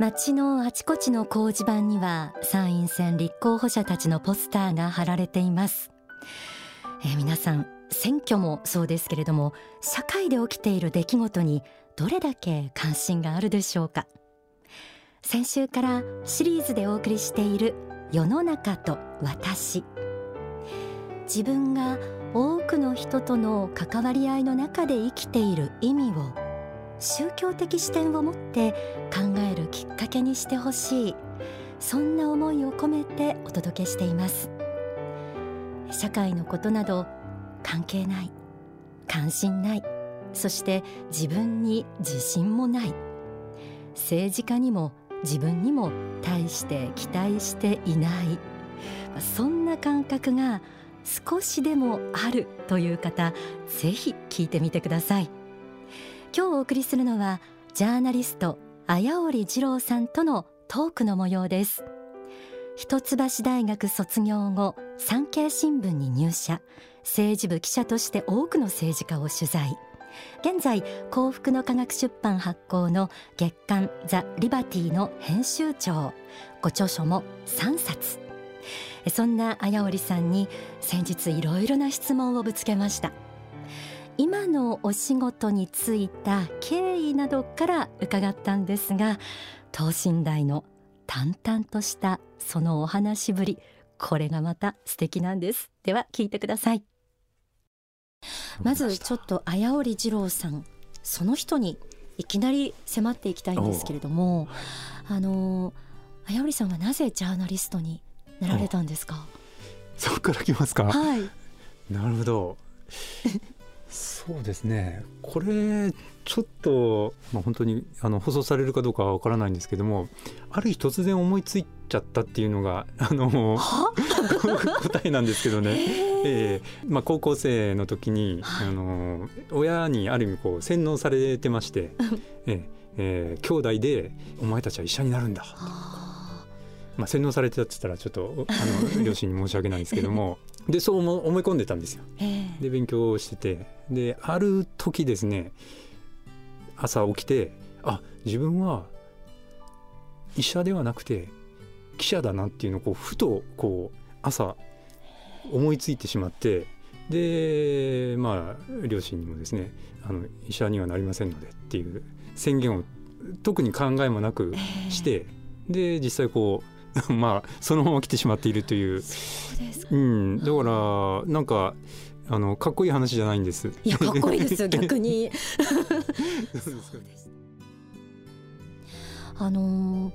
街のあちこちの工事板には参院選立候補者たちのポスターが貼られています、えー、皆さん選挙もそうですけれども社会で起きている出来事にどれだけ関心があるでしょうか。先週からシリーズでお送りしている世の中と私。自分が多くの人との関わり合いの中で生きている意味を宗教的視点を持って考えるきっかけにしてほしい。そんな思いを込めてお届けしています。社会のことなど関係ない関心ないそして自分に自信もない。政治家にも自分にも大して期待していない。そんな感覚が少しでもあるという方ぜひ聞いてみてください。今日お送りするのはジャーナリスト綾織二郎さんとのトークの模様です。一橋大学卒業後産経新聞に入社。政治部記者として多くの政治家を取材。現在幸福の科学出版発行の月刊ザ・リバティの編集長。ご著書も3冊。そんな綾織さんに先日いろいろな質問をぶつけました。今のお仕事に就いた経緯などから伺ったんですが等身大の淡々としたそのお話ぶりこれがまた素敵なんです。では聞いてください。まずちょっと綾織二郎さんその人にいきなり迫っていきたいんですけれどもあの綾織さんはなぜジャーナリストになられたんですか？そこから来ますか？はい。なるほど そうですね。これちょっと、まあ、本当にあの放送されるかどうかは分からないんですけどもある日突然思いついちゃったっていうのがあの 答えなんですけどね、えーまあ、高校生の時に、あの親にある意味こう洗脳されてまして、えーえー、兄弟で「お前たちは医者になるんだ」まあ、洗脳されてたって言ったらちょっとあの 両親に申し訳ないんですけども。でそう思い込んでたんですよ。で勉強してて。である時ですね朝起きてあ自分は医者ではなくて記者だなっていうのをこうふとこう朝思いついてしまって。でまあ両親にもですねあの医者にはなりませんのでっていう宣言を特に考えもなくして、で実際こう まあそのまま来てしまっているという。うん、だからなんかあのかっこいい話じゃないんです。いやかっこいいですよ 逆に。あのー、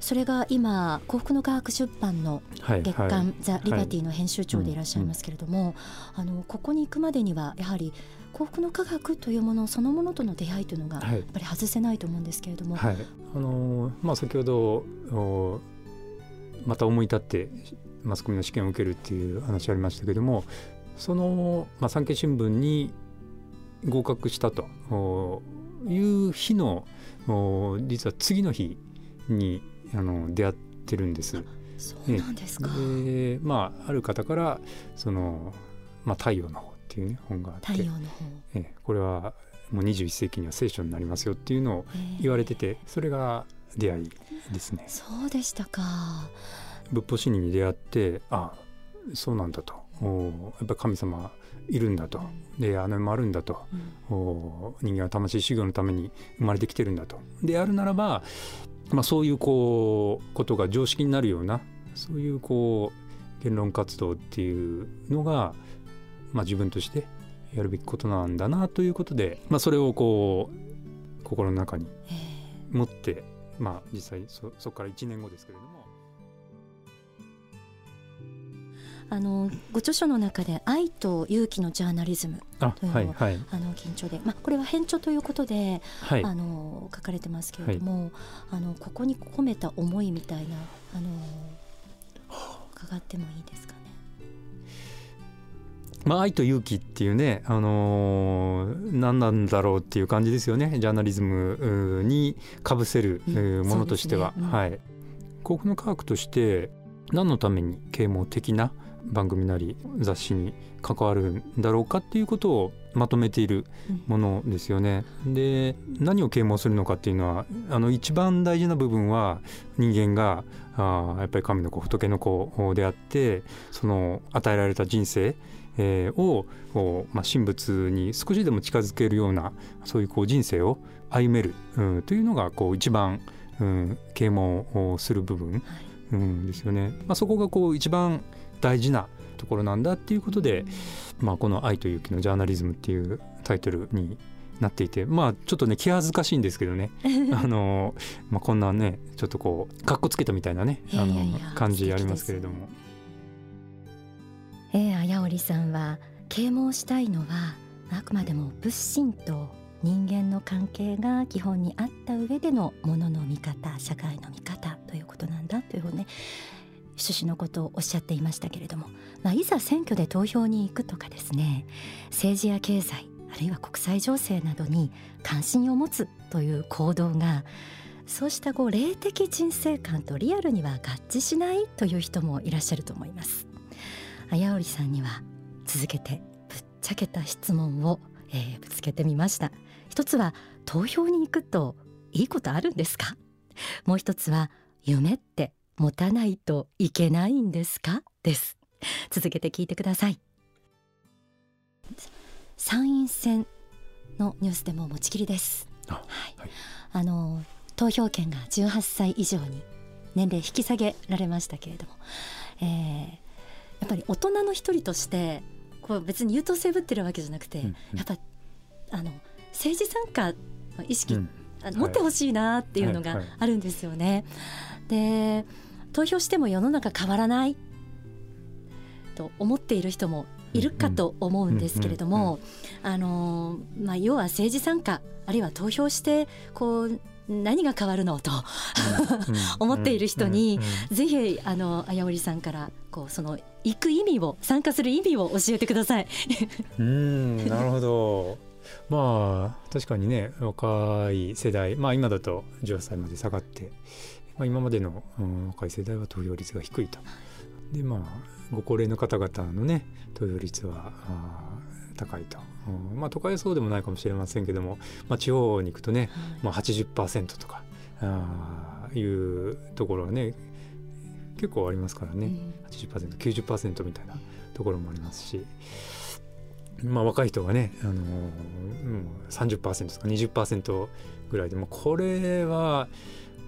それが今幸福の科学出版の月刊、はい。はい、ザ・リバティの編集長でいらっしゃいますけれども、はいうん、あのここに行くまでにはやはり幸福の科学というものそのものとの出会いというのがやっぱり外せないと思うんですけれども、はい、あのー、まあ先ほどまた思い立ってマスコミの試験を受けるっていう話ありましたけどもその、まあ、産経新聞に合格したという日の実は次の日にあの出会ってるんです。そうなんですか、でまあある方からその、まあ、太陽の方っていうね本があって太陽の方。えこれはもう21世紀には聖書になりますよっていうのを言われててそれが出会いですね。そうでしたか。仏法真理に出会ってあそうなんだと。おやっぱり神様いるんだと、うん、であの世もあるんだと、うん、お人間は魂修行のために生まれてきてるんだと。であるならば、まあ、そういうこうことが常識になるようなそういうこう言論活動っていうのが、まあ、自分としてやるべきことなんだなということで、まあ、それをこう心の中に持ってまあ実際そそこから1年後ですけれども。あのご著書の中で「愛と勇気のジャーナリズム」というのをあ、はいはい、あの緊張で、まあ、これは編著ということで、はい、あの書かれてますけれども、はい、あのここに込めた思いみたいなあの伺ってもいいですかね？まあ、愛と勇気っていうね、あのー、何なんだろうっていう感じですよね。ジャーナリズムにかぶせるものとしては。ねうん、はい、幸福の科学として何のために啓蒙的な番組なり雑誌に関わるんだろうかっていうことをまとめているものですよね。で何を啓蒙するのかっていうのはあの一番大事な部分は人間があやっぱり神の子仏の子であってその与えられた人生えー、をまあ、神仏に少しでも近づけるようなそういうこう人生を歩める、うん、というのがこう一番、うん、啓蒙をする部分、うん、ですよね。まあ、そこがこう一番大事なところなんだっていうことで、まあ、この「愛と勇気のジャーナリズム」っていうタイトルになっていてまあちょっとね気恥ずかしいんですけどね あの、まあ、こんなねちょっとこうかっこつけたみたいなねあの感じありますけれども。えー、綾織さんは啓蒙したいのはあくまでも仏心と人間の関係が基本にあった上でのものの見方社会の見方ということなんだというふうね趣旨のことをおっしゃっていましたけれども、まあ、いざ選挙で投票に行くとかですね政治や経済あるいは国際情勢などに関心を持つという行動がそうしたこう霊的人生観とリアルには合致しないという人もいらっしゃると思います。綾織さんには続けてぶっちゃけた質問を、えー、ぶつけてみました。一つは投票に行くといいことあるんですか？もう一つは夢って持たないといけないんですか？です。続けて聞いてください。参院選のニュースでも持ちきりです。はい、あの投票権が18歳以上に年齢引き下げられましたけれども、えー、やっぱり大人の一人としてこう別に優等生ぶってるわけじゃなくて、うんうん、やっぱあの政治参加の意識、うん、持ってほしいなっていうのがあるんですよね。で投票しても世の中変わらないと思っている人もいるかと思うんですけれども、あのまあ、要は政治参加あるいは投票してこう何が変わるの？と思っている人にぜひあの綾織さんからこうその行く意味を参加する意味を教えてください。うん。なるほど。まあ確かにね若い世代まあ今だと18歳まで下がって、まあ、今までの、うん、若い世代は投票率が低いと。でまあご高齢の方々のね投票率は高いと、うん、まあ都会はそうでもないかもしれませんけども、まあ、地方に行くとね、はい、まあ80%とかあいうところはね結構ありますからね、うん、80%90% みたいなところもありますし。まあ、若い人がね、あのー、30%ですか20%ぐらいでもこれは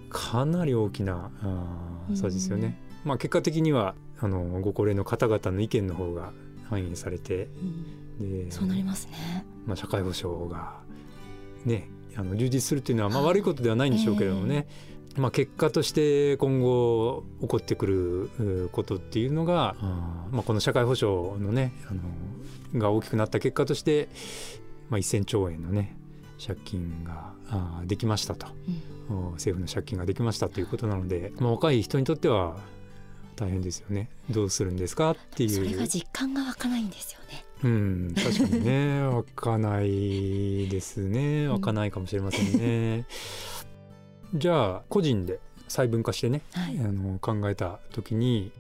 かなり大きなあそうですよね。うん、まあ、結果的にはあのご高齢の方々の意見の方が反映されて、うん、でそうなりますね、まあ、社会保障がねあの充実するっていうのはまあ悪いことではないんでしょうけれどもね、まあ、結果として今後起こってくることっていうのが、まあ、この社会保障のねあのが大きくなった結果として、まあ、1,000兆円のね借金があできましたと、うん、政府の借金ができましたということなので、まあ、若い人にとっては大変ですよね。どうするんですかっていう。それが実感が湧かないんですよね。うん確かにね。湧かないですね。湧かないかもしれませんね、じゃあ個人で細分化してね、はい、あの考えた時に、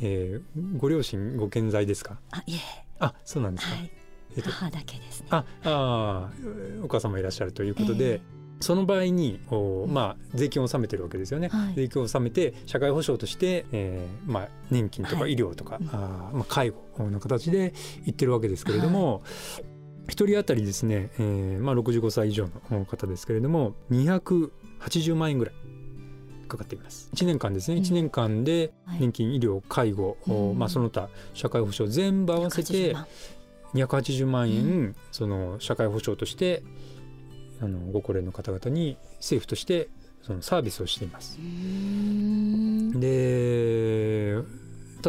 えー、ご両親ご健在ですか？あいえ。あそうなんですか、はい。えっと、母だけですね。ああお母様いらっしゃるということで、えーその場合にお、まあ、税金を納めてるわけですよね、はい、税金を納めて社会保障として、えーまあ、年金とか医療とか、はい、あまあ、介護の形で言ってるわけですけれども、はい1人当たりですね、えーまあ、65歳以上の方ですけれども280万円ぐらいかかっています。1年間ですね、うん、1年間で年金、医療介護、まあ、その他社会保障全部合わせて280万円、うん、その社会保障としてあのご高齢の方々に政府としてそのサービスをしています。で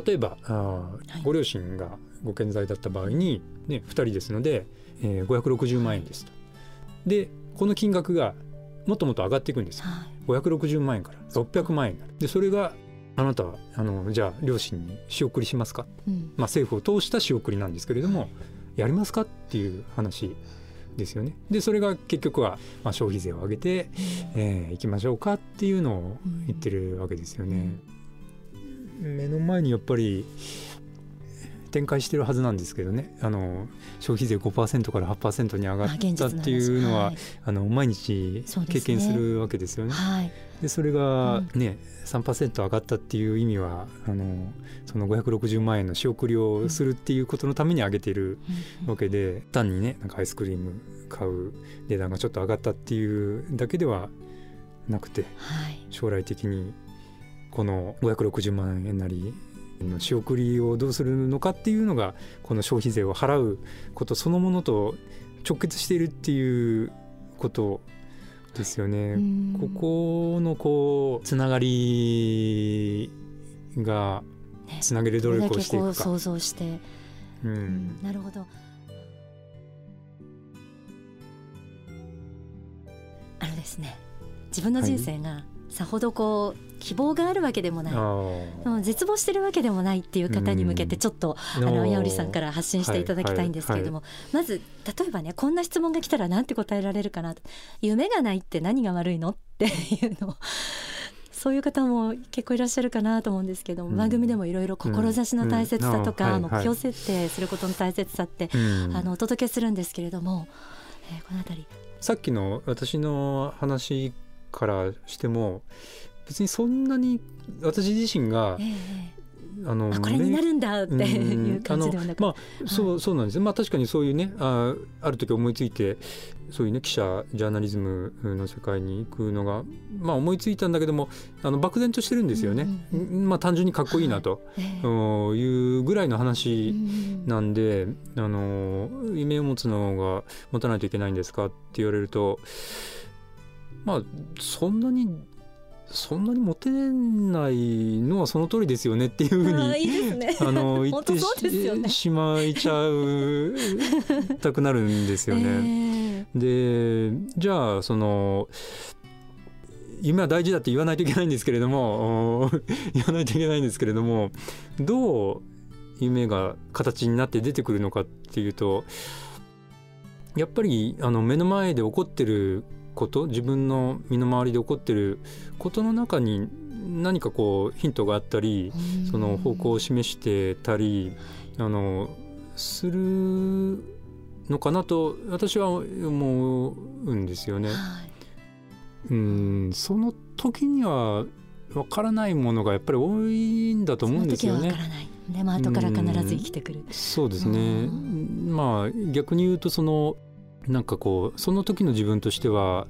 例えばあ、はい、ご両親がご健在だった場合に、ね、2人ですのでえー、560万円ですと。でこの金額がもっともっと上がっていくんですよ。はい、560万円から600万円になる。でそれがあなたはあのじゃあ両親に仕送りしますか、うん、まあ、政府を通した仕送りなんですけれども、はい、やりますか？っていう話ですよね。でそれが結局は、まあ、消費税を上げて、うん、えー、いきましょうかっていうのを言ってるわけですよね。うん、目の前にやっぱり展開してるはずなんですけどね。あの消費税5%から8%に上がったっていうのは、はい、あの毎日経験するわけですよね。で、それがね、うん、3%上がったっていう意味はあのその560万円の仕送りをするっていうことのために上げているわけで、うん、単にねなんかアイスクリーム買う値段がちょっと上がったっていうだけではなくて、はい、将来的にこの560万円なりの仕送りをどうするのかっていうのがこの消費税を払うことそのものと直結しているっていうことですよね。ここのこうつながりがつなげる努力をしていくか。想像して、うん、うん、なるほど。あのですね自分の人生がさほどこう希望があるわけでもない。絶望してるわけでもないっていう方に向けてちょっとあの矢織さんから発信していただきたいんですけれども、まず例えばねこんな質問が来たらなんて答えられるかな夢がないって何が悪いのっていうの そういう方も結構いらっしゃるかなと思うんですけども、番組でもいろいろ志の大切さとか、目標設定することの大切さって、あのお届けするんですけれども、えー、この辺り。さっきの私の話からしても別にそんなに私自身が、えあのこれになるんだっていう感じではなく、まあそう、そうなんです。まあ確かにそういうねあある時思いついてそういうね記者ジャーナリズムの世界に行くのがまあ思いついたんだけどもあの漠然としてるんですよね、うんうん、まあ単純にかっこいいなと、はい、いうぐらいの話なんで、あの夢を持つのが持たないといけないんですかって言われるとまあそんなにそんなにモテないのはその通りですよねっていうふうにいい、ね、あの 言ってし,、ね、しまいちゃうたくなるんですよね。えー、でじゃあその夢は大事だって言わないといけないんですけれども 言わないといけないんですけれどもどう夢が形になって出てくるのかっていうとやっぱりあの目の前で起こってること自分の身の回りで起こってることの中に何かこうヒントがあったりその方向を示してたりあのするのかなと私は思うんですよね。はい、うんその時にはわからないものがやっぱり多いんだと思うんですよね。でも後から必ず生きてくる。そうですね。まあ逆に言うとそのなんかこうその時の自分としては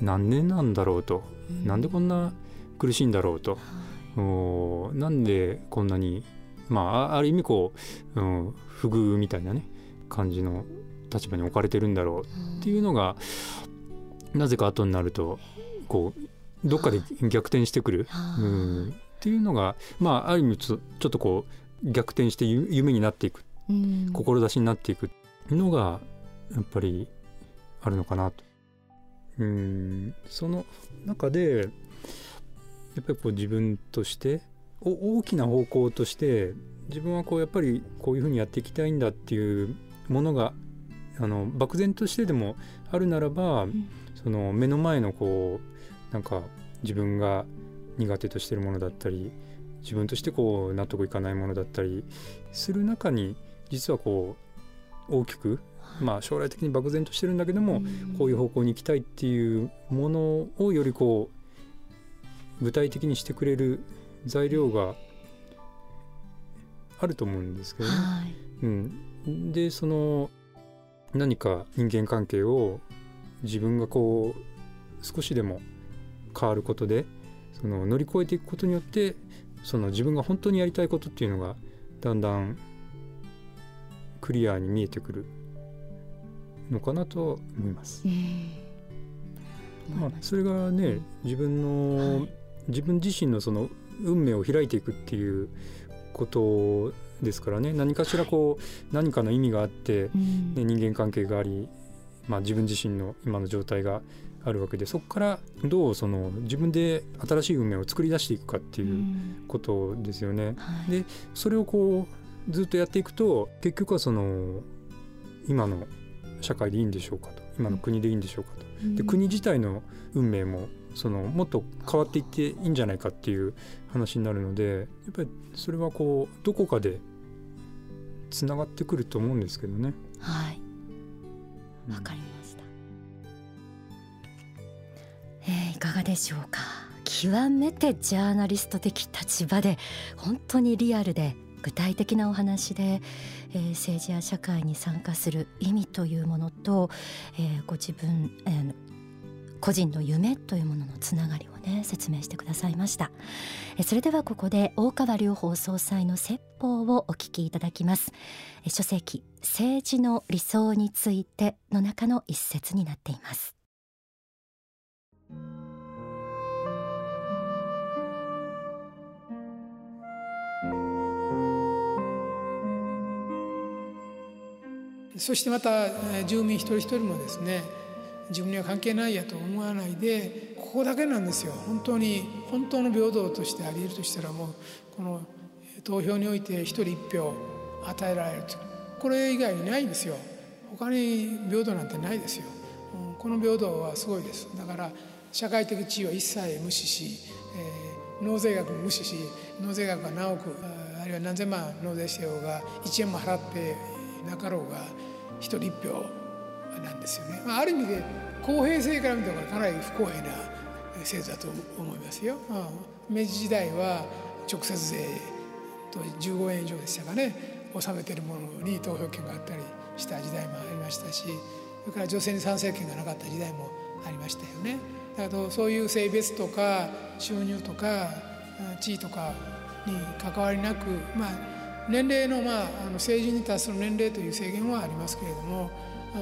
何年なんだろうと、うん、なんでこんな苦しいんだろうと、はい、なんでこんなにまあある意味こう、うん、不遇みたいなね感じの立場に置かれてるんだろうっていうのが、うん、なぜか後になるとこうどっかで逆転してくる、うん、っていうのがまあある意味ちょっとこう逆転して夢になっていく、うん、志になっていくのがやっぱりあるのかなと。うんその中でやっぱりこう自分として大きな方向として自分はこうやっぱりこういうふうにやっていきたいんだっていうものがあの漠然としてでもあるならば、うん、その目の前のこうなんか自分が苦手としてるものだったり自分としてこう納得いかないものだったりする中に実はこう大きくまあ、将来的に漠然としてるんだけども、こういう方向に行きたいっていうものをよりこう具体的にしてくれる材料があると思うんですけどね。はい、うん、でその何か人間関係を自分がこう少しでも変わることでその乗り越えていくことによってその自分が本当にやりたいことっていうのがだんだんクリアに見えてくるのかなと思います。まあ、それがね自分の、はい、自分自身のその運命を開いていくっていうことですからね。何かしらこう、はい、何かの意味があって、ね、人間関係があり、まあ、自分自身の今の状態があるわけでそこからどうその自分で新しい運命を作り出していくかっていうことですよね。はい、でそれをこうずっとやっていくと結局はその今の社会でいいんでしょうかと。今の国でいいんでしょうかと、うん、で国自体の運命もそのもっと変わっていっていいんじゃないかっていう話になるのでやっぱりそれはこうどこかでつながってくると思うんですけどね。はい。わかりました、えーいかがでしょうか。極めてジャーナリスト的立場で本当にリアルで具体的なお話で、えー政治や社会に参加する意味というものと、えーご自分、えー個人の夢というもののつながりをね説明してくださいました。えーそれではここで大川隆法総裁の説法をお聞きいただきます。えー書籍政治の理想についての中の一節になっています。そしてまた住民一人一人もですね自分には関係ないやと思わないでここだけなんですよ。本当に本当の平等としてあり得るとしたらもうこの投票において一人一票与えられると。これ以外にないんですよ。他に平等なんてないですよ。うんこの平等はすごいです。だから社会的地位は一切無視し、えー納税額も無視し納税額が何億あるいは何千万納税してようが1円も払ってなかろうが人一票なんですよね、まあ、ある意味で公平性から見たらかなり不公平な制度だと思いますよ。うん明治時代は直接税と15円以上でしたかね納めているものに投票権があったりした時代もありましたしそれから女性に参政権がなかった時代もありましたよね。だけどそういう性別とか収入とか地位とかに関わりなく、まあ、年齢の,、まあ、あの成人に達する年齢という制限はありますけれども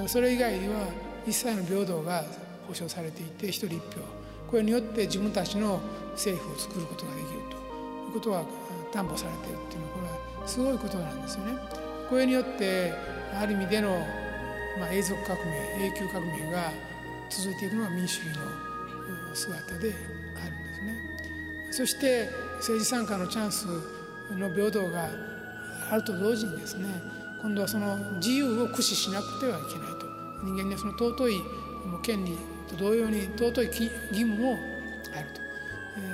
それ以外には一切の平等が保障されていて一人一票これによって自分たちの政府を作ることができるということは担保されているっていうのはこれはすごいことなんですよね。これによってある意味での、まあ、永続革命永久革命が続いていくのが民主主義の姿であるんですね。そして政治参加のチャンスの平等があると同時にですね今度はその自由を駆使しなくてはいけないと。人間にはその尊い権利と同様に尊い義務もあると、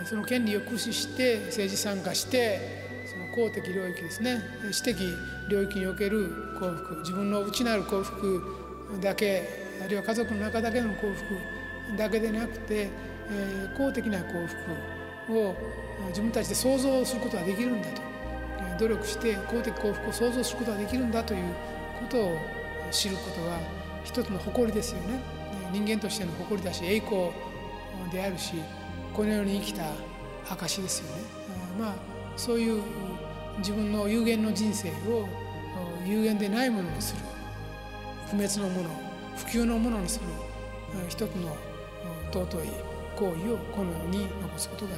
えその権利を駆使して政治参加してその公的領域ですね私的領域における幸福自分の内なる幸福だけあるいは家族の中だけの幸福だけでなくて、え公的な幸福を自分たちで創造することができるんだと。努力して公的幸福を創造することができるんだということを知ることは一つの誇りですよね。人間としての誇りだし栄光であるしこの世に生きた証ですよね。まあそういう自分の有限の人生を有限でないものにする。不滅のもの不朽のものにする。一つの尊い行為をこの世に残すことが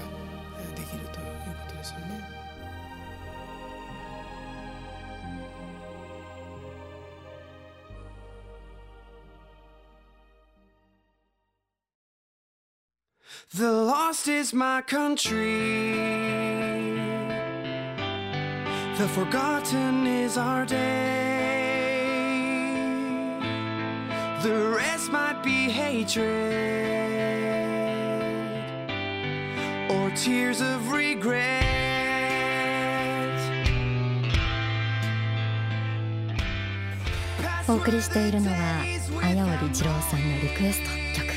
is my country. The forgotten is our day. The rest might be hatred or tears of regret. お送りしているのは綾織二郎さんのリクエスト曲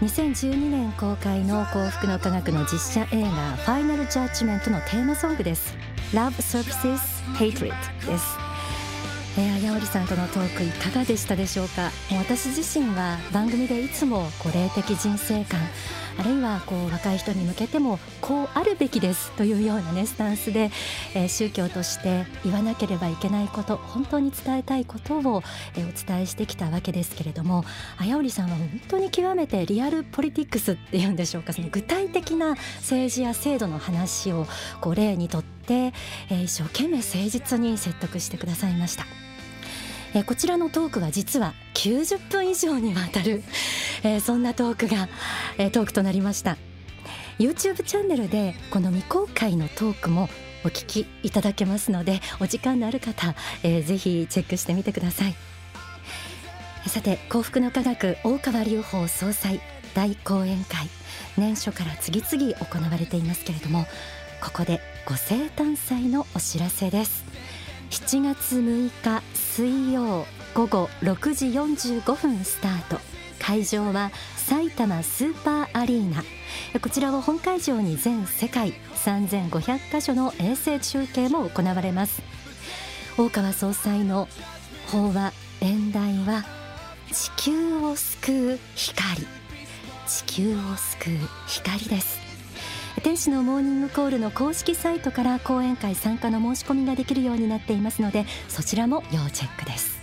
2012年公開の幸福の科学の実写映画「ファイナルジャッジメント」のテーマソングです。Love Surfaces Hatred です。えー、綾織さんとのトークいかがでしたでしょうか？もう私自身は番組でいつもこう霊的人生観あるいはこう若い人に向けてもこうあるべきですというようなねスタンスで、えー宗教として言わなければいけないこと本当に伝えたいことを、えーお伝えしてきたわけですけれども綾織さんは本当に極めてリアルポリティクスっていうんでしょうかその具体的な政治や制度の話をこう例にとって、えー一生懸命誠実に説得してくださいました。えーこちらのトークは実は90分以上にわたる、えーそんなトークが、えートークとなりました。YouTube チャンネルでこの未公開のトークもお聞きいただけますのでお時間のある方、えーぜひチェックしてみてください。さて幸福の科学大川隆法総裁大講演会年初から次々行われていますけれどもここでご生誕祭のお知らせです。7月6日水曜午後6時45分スタート。会場は埼玉スーパーアリーナ。こちらを本会場に全世界3500カ所の衛星中継も行われます。大川総裁の法話演題は地球を救う光。地球を救う光です。天使のモーニングコールの公式サイトから講演会参加の申し込みができるようになっていますのでそちらも要チェックです。